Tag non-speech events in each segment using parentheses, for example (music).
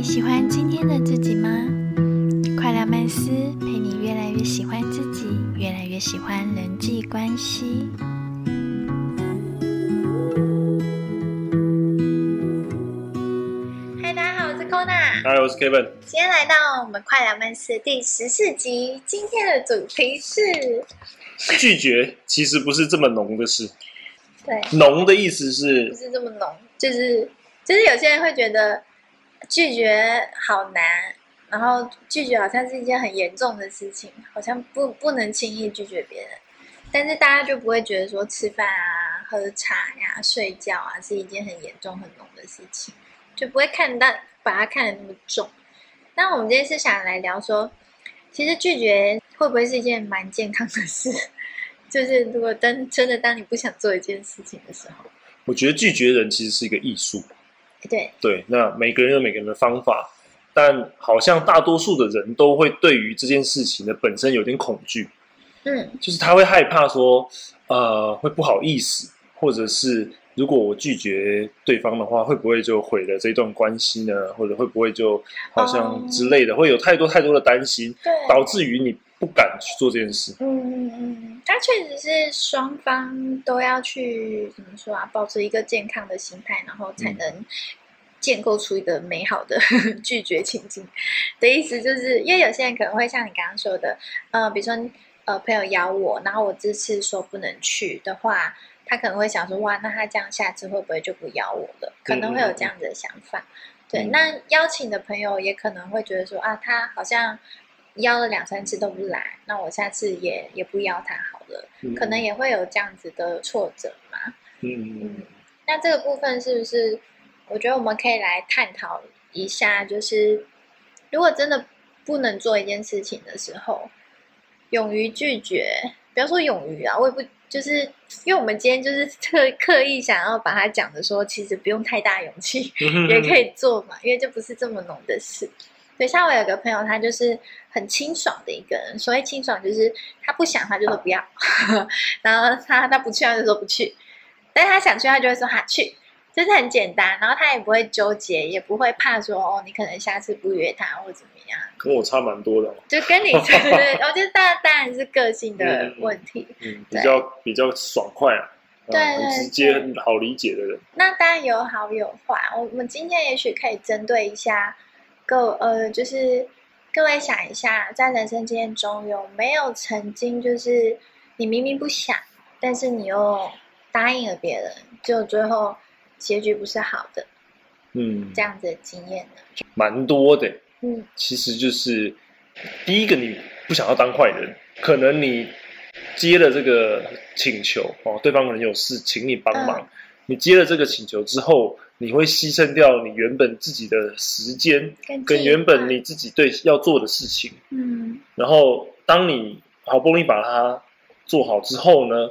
你喜欢今天的自己吗？快乐曼斯陪你越来越喜欢自己，越来越喜欢人际关系。嗨，大家好，我是 Kona，嗨，我是 Kevin。今天来到我们快乐曼斯第十四集，今天的主题是，拒绝其实不是这么浓的事，对，浓的意思是不是，是这么浓，就是就是有些人会觉得拒绝好难，然后拒绝好像是一件很严重的事情，好像不不能轻易拒绝别人。但是大家就不会觉得说吃饭啊、喝茶呀、睡觉啊是一件很严重、很浓的事情，就不会看到把它看得那么重。那我们今天是想来聊说，其实拒绝会不会是一件蛮健康的事？就是如果当真的当你不想做一件事情的时候，我觉得拒绝人其实是一个艺术。对，对，那每个人有每个人的方法，但好像大多数的人都会对于这件事情的本身有点恐惧，嗯。就是他会害怕说，呃，会不好意思，或者是如果我拒绝对方的话，会不会就毁了这段关系呢？或者会不会就好像之类的，会有太多太多的担心，导致于你不敢去做这件事。嗯嗯嗯，它确实是双方都要去怎么说啊，保持一个健康的心态，然后才能建构出一个美好的 (laughs) 拒绝情境。的意思就是，因为有些人可能会像你刚刚说的，呃，比如说呃朋友邀我，然后我这次说不能去的话，他可能会想说，哇，那他这样下次会不会就不邀我了？可能会有这样子的想法。对，嗯那邀请的朋友也可能会觉得说，啊，他好像邀了两三次都不来，那我下次也也不邀他好了，嗯可能也会有这样子的挫折嘛。嗯嗯，那这个部分是不是？我觉得我们可以来探讨一下，就是如果真的不能做一件事情的时候，勇于拒绝，不要说勇于啊，我也不就是因为我们今天就是特刻意想要把它讲的说，其实不用太大勇气，嗯也可以做嘛，因为这不是这么浓的事。对，像我有个朋友，他就是很清爽的一个人。所谓清爽，就是他不想他就说不要，(laughs) 然后他他不去他就说不去，但是他想去他就会说他去，就是很简单。然后他也不会纠结，也不会怕说哦，你可能下次不约他或怎么样，跟我差蛮多的哦，(laughs) 就跟你差我觉得当然当然是个性的问题。嗯，对比较比较爽快啊，嗯对很对直接、好理解的人。那当然有好有坏。我们今天也许可以针对一下各呃，就是各位想一下，在人生经验中有没有曾经就是你明明不想，但是你又答应了别人，就最后结局不是好的嗯这，样子的经验呢？蛮多的。嗯其实就是第一个，你不想要当坏人，可能你接了这个请求哦，对方可能有事请你帮忙，嗯你接了这个请求之后，你会牺牲掉你原本自己的时间跟原本你自己对要做的事情，嗯然后当你好不容易把它做好之后呢，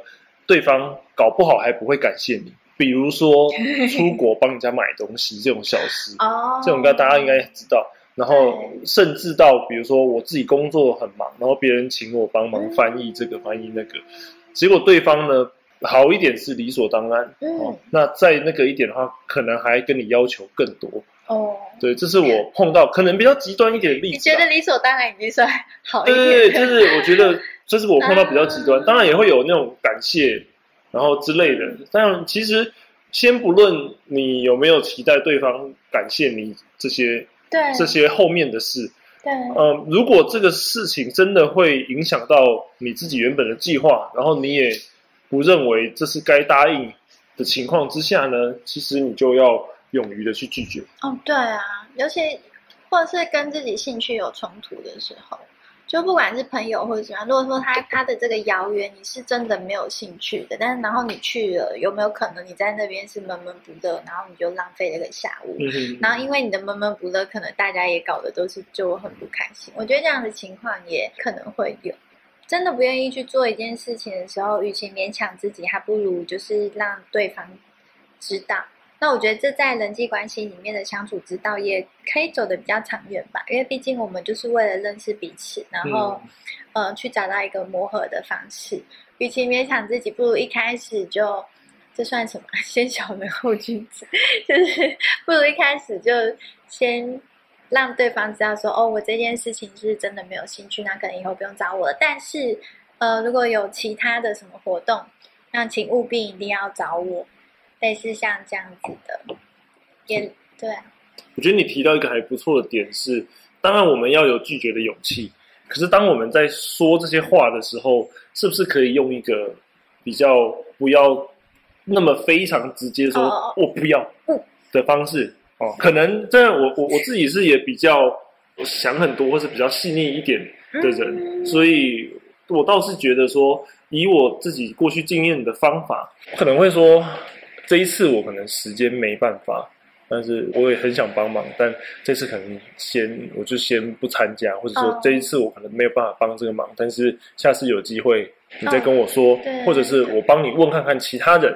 对方搞不好还不会感谢你。比如说 (laughs) 出国帮人家买东西这种小事，哦，这种应该大家应该知道。然后甚至到比如说我自己工作很忙，然后别人请我帮忙嗯。翻译这个翻译那个，结果对方呢好一点是理所当然，嗯。哦，那再那个一点的话，可能还跟你要求更多。哦，对，这是我碰到可能比较极端一点的例你子啊。觉得理所当然已经算好一对对对，就是我觉得 (laughs) 这是我碰到比较极端，啊。当然也会有那种感谢，然后之类的。当然，其实先不论你有没有期待对方感谢你这些对。这些后面的事，对。嗯，如果这个事情真的会影响到你自己原本的计划，然后你也不认为这是该答应的情况之下呢，其实你就要勇于的去拒绝。哦，对啊，尤其或者是跟自己兴趣有冲突的时候，就不管是朋友或者什么样，如果说他他的这个邀约你是真的没有兴趣的，但是然后你去了，有没有可能你在那边是闷闷不乐，然后你就浪费了一个下午？嗯，然后因为你的闷闷不乐，可能大家也搞得都是就很不开心。我觉得这样的情况也可能会有。真的不愿意去做一件事情的时候，与其勉强自己，还不如就是让对方知道。那我觉得这在人际关系里面的相处之道，也可以走得比较长远吧。因为毕竟我们就是为了认识彼此，然后、呃去找到一个磨合的方式。与其勉强自己，不如一开始就这算什么？(laughs) 先小人后君子，就是不如一开始就先让对方知道说，哦，我这件事情是真的没有兴趣，那可能以后不用找我了。但是，呃，如果有其他的什么活动，那请务必一定要找我。类似像这样子的，也对。我觉得你提到一个还不错的点是，当然我们要有拒绝的勇气。可是当我们在说这些话的时候，是不是可以用一个比较不要那么非常直接说“我不要”的方式？哦，可能这样，我我我自己是也比较想很多，或是比较细腻一点的人，所以我倒是觉得说，以我自己过去经验的方法，可能会说这一次我可能时间没办法。但是我也很想帮忙，但这次可能先我就先不参加，或者说这一次我可能没有办法帮这个忙。但是下次有机会你再跟我说，或者是我帮你问看看其他人，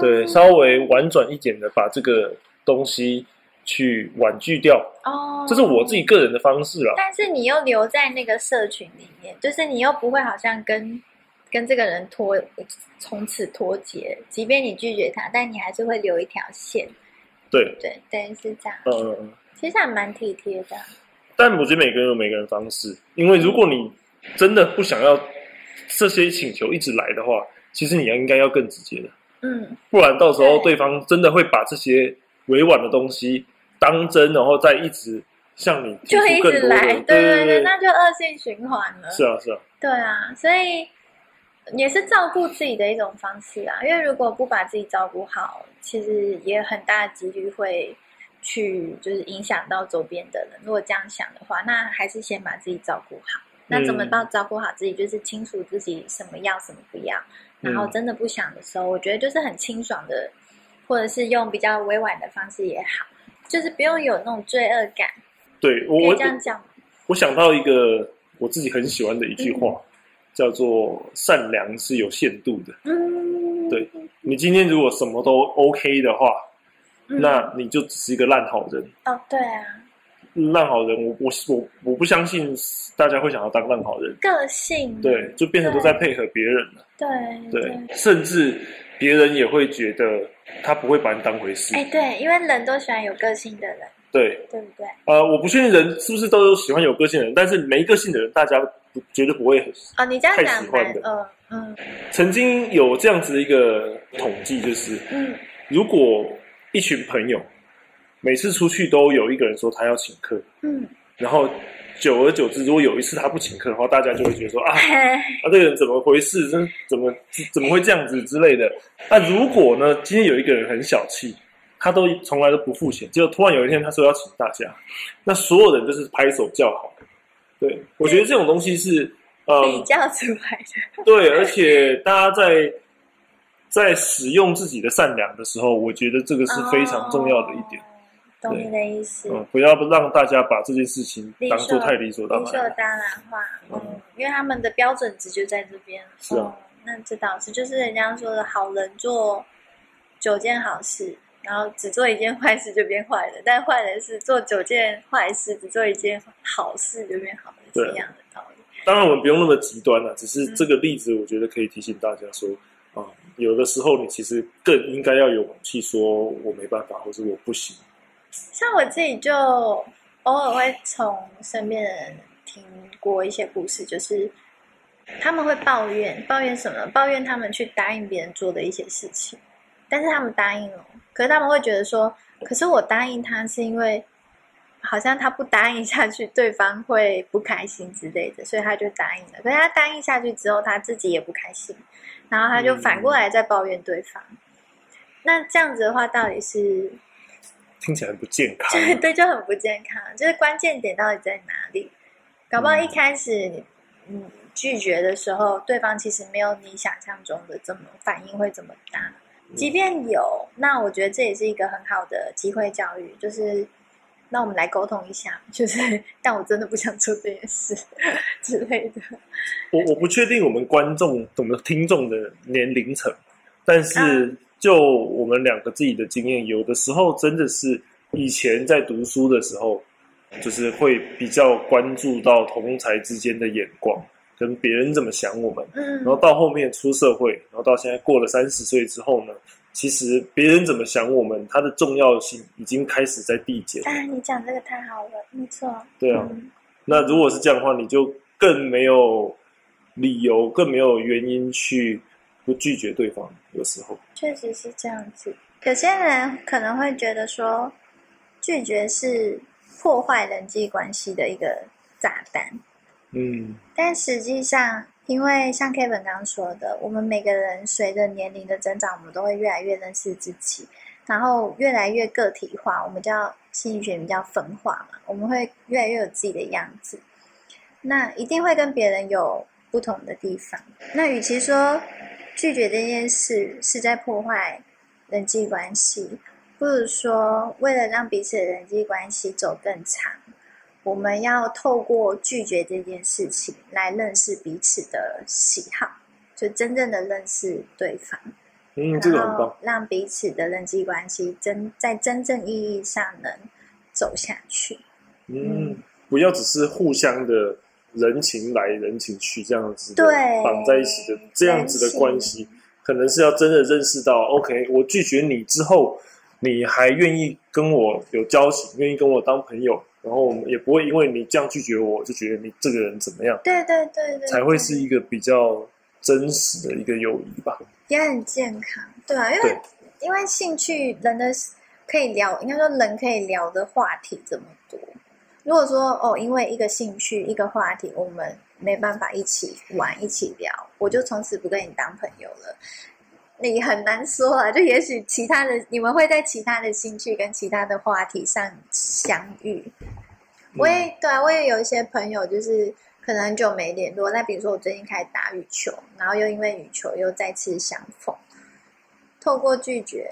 对，稍微婉转一点的把这个东西去婉拒掉。哦，这是我自己个人的方式啦。但是你又留在那个社群里面，就是你又不会好像跟跟这个人脱从此脱节，即便你拒绝他，但你还是会留一条线。对对对，是这样。嗯嗯其实还蛮体贴的。但我觉得每个人有每个人方式，因为如果你真的不想要这些请求一直来的话，其实你要应该要更直接的。嗯。不然到时候对方真的会把这些委婉的东西当真，然后再一直向你就一直来，对对对，那就恶性循环了。是啊是啊。对啊，所以。也是照顾自己的一种方式啊，因为如果不把自己照顾好，其实也很大的几率会去就是影响到周边的人。如果这样想的话，那还是先把自己照顾好。那怎么到照顾好自己，就是清楚自己什么要什么不要，然后真的不想的时候，我觉得就是很清爽的，或者是用比较委婉的方式也好，就是不用有那种罪恶感。对我这样讲，我想到一个我自己很喜欢的一句话。叫做善良是有限度的，嗯，对你今天如果什么都 OK 的话，那你就只是一个烂好人哦。对啊，烂好人，我我我我不相信大家会想要当烂好人。个性对，就变成都在配合别人了。对对，甚至别人也会觉得他不会把你当回事。哎，对，因为人都喜欢有个性的人。对，对不对？呃，我不确定人是不是都有喜欢有个性的人，但是没个性的人，大家。绝对不会啊！你这样讲，嗯嗯，曾经有这样子的一个统计，就是，嗯，如果一群朋友每次出去都有一个人说他要请客，嗯，然后久而久之，如果有一次他不请客的话，大家就会觉得说啊，(laughs) 啊，这个人怎么回事？这怎么怎么会这样子之类的？那如果呢，今天有一个人很小气，他都从来都不付钱，结果突然有一天他说要请大家，那所有人就是拍手叫好。对，我觉得这种东西是呃比较出来的。对，而且大家在在使用自己的善良的时候，我觉得这个是非常重要的一点。懂你的意思。嗯，不要让大家把这件事情当做太理所当然。理所当然化，嗯，因为他们的标准值就在这边。是啊，那这倒是，就是人家说的好人做九件好事。然后只做一件坏事就变坏人，但坏人是做九件坏事，只做一件好事就变好人，是一样的道理。当然，我们不用那么极端了，只是这个例子，我觉得可以提醒大家说，啊，有的时候你其实更应该要有勇气说“我没办法”或者“我不行”。像我自己就偶尔会从身边的人听过一些故事，就是他们会抱怨，抱怨什么？抱怨他们去答应别人做的一些事情。但是他们答应了，可是他们会觉得说，可是我答应他是因为，好像他不答应下去，对方会不开心之类的，所以他就答应了。可是他答应下去之后，他自己也不开心，然后他就反过来在抱怨对方。那这样子的话，到底是听起来很不健康？(laughs) 对对，就很不健康。就是关键点到底在哪里？搞不好一开始嗯拒绝的时候，对方其实没有你想象中的这么反应会这么大。即便有，那我觉得这也是一个很好的机会教育，就是那我们来沟通一下，就是 (laughs) 但我真的不想做这件事 (laughs) 之类的。我我不确定我们观众、我们听众的年龄层，但是就我们两个自己的经验，有的时候真的是以前在读书的时候，就是会比较关注到同才之间的眼光。跟别人怎么想我们，嗯，然后到后面出社会，然后到现在过了三十岁之后呢，其实别人怎么想我们，它的重要性已经开始在递减。啊，你讲这个太好了，没错。对啊，嗯那如果是这样的话，你就更没有理由，更没有原因去不拒绝对方。有时候，确实是这样子。有些人可能会觉得说，拒绝是破坏人际关系的一个炸弹，嗯但实际上，因为像 Kevin 刚刚说的，我们每个人随着年龄的增长，我们都会越来越认识自己，然后越来越个体化，我们叫心理学名叫分化嘛，我们会越来越有自己的样子。那一定会跟别人有不同的地方。那与其说拒绝这件事是在破坏人际关系，不如说为了让彼此的人际关系走更长，我们要透过拒绝这件事情来认识彼此的喜好，就真正的认识对方，嗯，这个很棒。让彼此的人际关系真在真正意义上能走下去。嗯，不要只是互相的人情来人情去这样子的对绑在一起的这样子的关系，可能是要真的认识到，OK，我拒绝你之后，你还愿意跟我有交情，愿意跟我当朋友，然后我们也不会因为你这样拒绝我，就觉得你这个人怎么样，对对对对，才会是一个比较真实的一个友谊吧。也很健康，对啊，因为对因为兴趣人的可以聊，应该说人可以聊的话题这么多。如果说哦，因为一个兴趣一个话题，我们没办法一起玩一起聊，我就从此不跟你当朋友了。你很难说啊，就也许其他的你们会在其他的兴趣跟其他的话题上相遇。我也对啊，我也有一些朋友，就是可能很久没联络。那比如说我最近开始打羽球，然后又因为羽球又再次相逢，透过拒绝，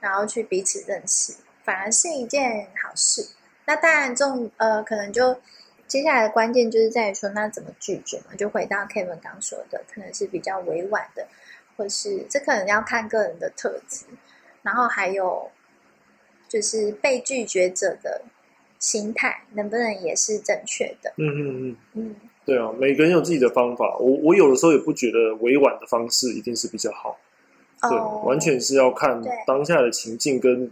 然后去彼此认识，反而是一件好事。那当然这种呃，可能就接下来的关键就是在于说，那怎么拒绝嘛？就回到 Kevin 刚说的，可能是比较委婉的，或是这可能要看个人的特质，然后还有就是被拒绝者的心态能不能也是正确的？嗯嗯嗯，嗯，对啊，每个人有自己的方法。我我有的时候也不觉得委婉的方式一定是比较好。对，哦完全是要看当下的情境跟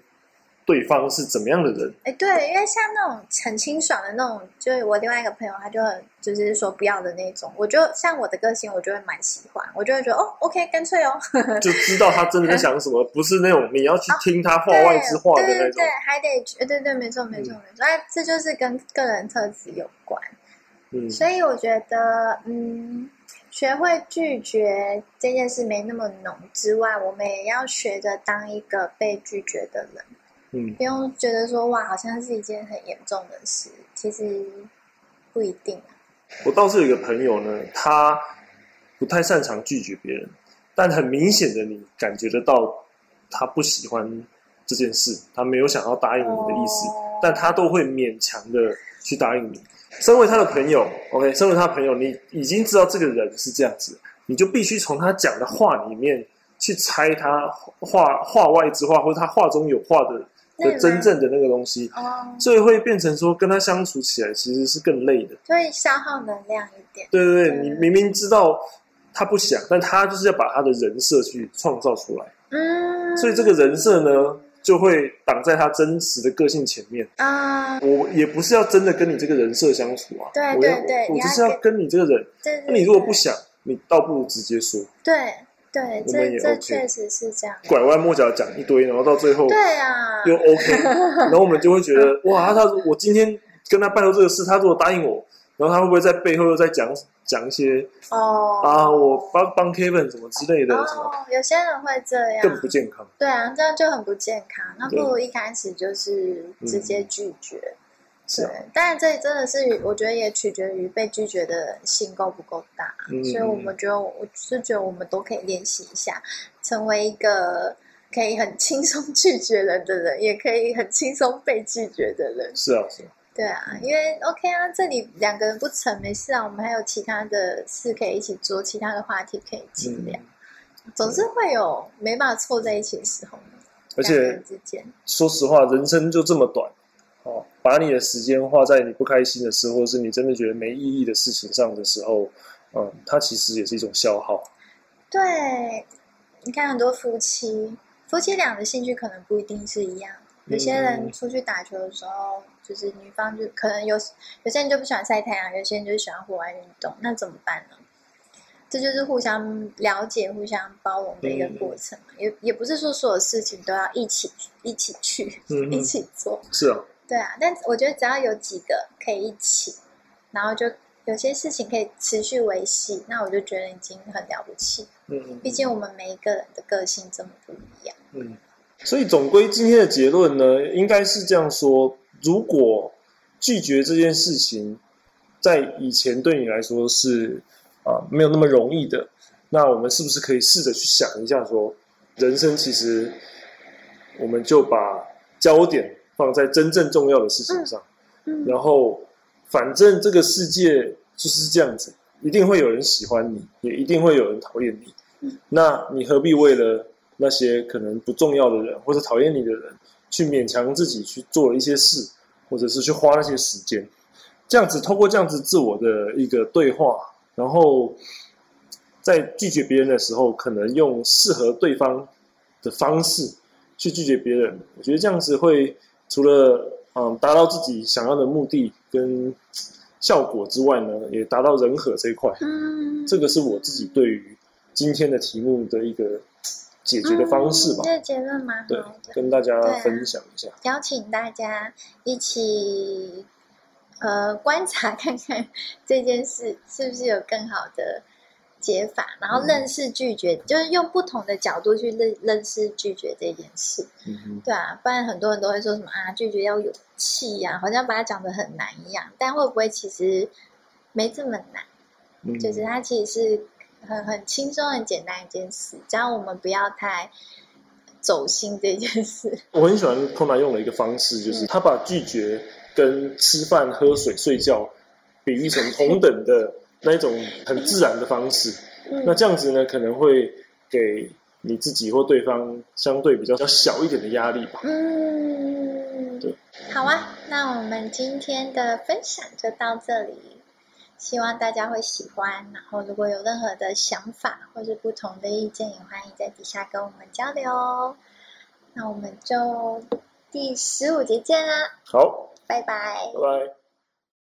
对方是怎么样的人。哎，对，因为像那种很清爽的那种，就是我另外一个朋友，他就很就是说不要的那种，我就像我的个性，我就会蛮喜欢，我就会觉得哦，OK，干脆哦，(laughs) 就知道他真的在想什么，不是那种你要去听他话外之话的那种对对对，。还得呃对对，没错没错嗯没错，哎，这就是跟个人特质有关，嗯，所以我觉得，嗯，学会拒绝这件事没那么浓之外，我们也要学着当一个被拒绝的人。嗯不用觉得说哇，好像是一件很严重的事，其实不一定啊。我倒是有一个朋友呢，他不太擅长拒绝别人，但很明显的你感觉得到他不喜欢这件事，他没有想要答应你的意思，哦但他都会勉强的去答应你。身为他的朋友，OK，身为他的朋友，你已经知道这个人是这样子，你就必须从他讲的话里面去猜他话话外之话，或者他话中有话的的真正的那个东西，哦，所以会变成说跟他相处起来其实是更累的。就会消耗能量一点。对对对，对你明明知道他不想，但他就是要把他的人设去创造出来，嗯，所以这个人设呢，就会挡在他真实的个性前面。啊，我也不是要真的跟你这个人设相处啊，对我要对对我只是要跟你这个人。对那你如果不想，你倒不如直接说，对对，这这确实是这样。拐弯抹角讲一堆，然后到最后对啊，(laughs) 又 OK，然后我们就会觉得哇，他我今天跟他拜托这个事，他如果答应我，然后他会不会在背后又在讲讲一些哦啊，我帮帮 Kevin 什么之类的，什么哦，有些人会这样，更不健康。对啊，这样就很不健康。那不如一开始就是直接拒绝。对。是啊，当然这真的是我觉得也取决于被拒绝的人心够不够大，嗯所以我们觉得我是觉得我们都可以练习一下，成为一个可以很轻松拒绝人的人，也可以很轻松被拒绝的人。是啊，是啊，对啊，因为 OK 啊，这里两个人不成没事啊，我们还有其他的事可以一起做，其他的话题可以一起聊，嗯，总是会有没办法凑在一起的时候。而且说实话，人生就这么短，哦，把你的时间花在你不开心的事，或者是你真的觉得没意义的事情上的时候，嗯，它其实也是一种消耗。对，你看很多夫妻夫妻俩的兴趣可能不一定是一样。有些人出去打球的时候，就是女方就可能有有些人就不喜欢晒太阳，有些人就喜欢户外运动，那怎么办呢？这就是互相了解、互相包容的一个过程。也也不是说所有事情都要一起一起去、一起做。是啊。对啊，但我觉得只要有几个可以一起，然后就有些事情可以持续维系，那我就觉得已经很了不起。嗯嗯。毕竟我们每一个人的个性这么不一样。嗯。所以总归今天的结论呢，应该是这样说：如果拒绝这件事情，在以前对你来说是。啊，没有那么容易的。那我们是不是可以试着去想一下，说人生其实，我们就把焦点放在真正重要的事情上。嗯。然后，反正这个世界就是这样子，一定会有人喜欢你，也一定会有人讨厌你。嗯。那你何必为了那些可能不重要的人或者讨厌你的人，去勉强自己去做一些事，或者是去花那些时间？这样子，通过这样子自我的一个对话。然后，在拒绝别人的时候，可能用适合对方的方式去拒绝别人。我觉得这样子会除了嗯达到自己想要的目的跟效果之外呢，也达到人和这一块。嗯，这个是我自己对于今天的题目的一个解决的方式吧。这个结论蛮好的，跟大家分享一下，邀请大家一起。呃，观察看看这件事是不是有更好的解法，然后认识拒绝，就是用不同的角度去认认识拒绝这件事。嗯对啊，不然很多人都会说什么啊，拒绝要勇气呀，好像把它讲的很难一样。但会不会其实没这么难？嗯，就是它其实是很很轻松、很简单一件事，只要我们不要太走心这件事。(laughs) 我很喜欢托马用的一个方式，就是他把拒绝。跟吃饭、喝水、睡觉比喻成同等的那一种很自然的方式，那这样子呢，可能会给你自己或对方相对比较较小一点的压力吧。嗯，对。好啊，那我们今天的分享就到这里，希望大家会喜欢。然后如果有任何的想法或者不同的意见，也欢迎在底下跟我们交流。那我们就第十五节见啦。好。拜拜。拜拜。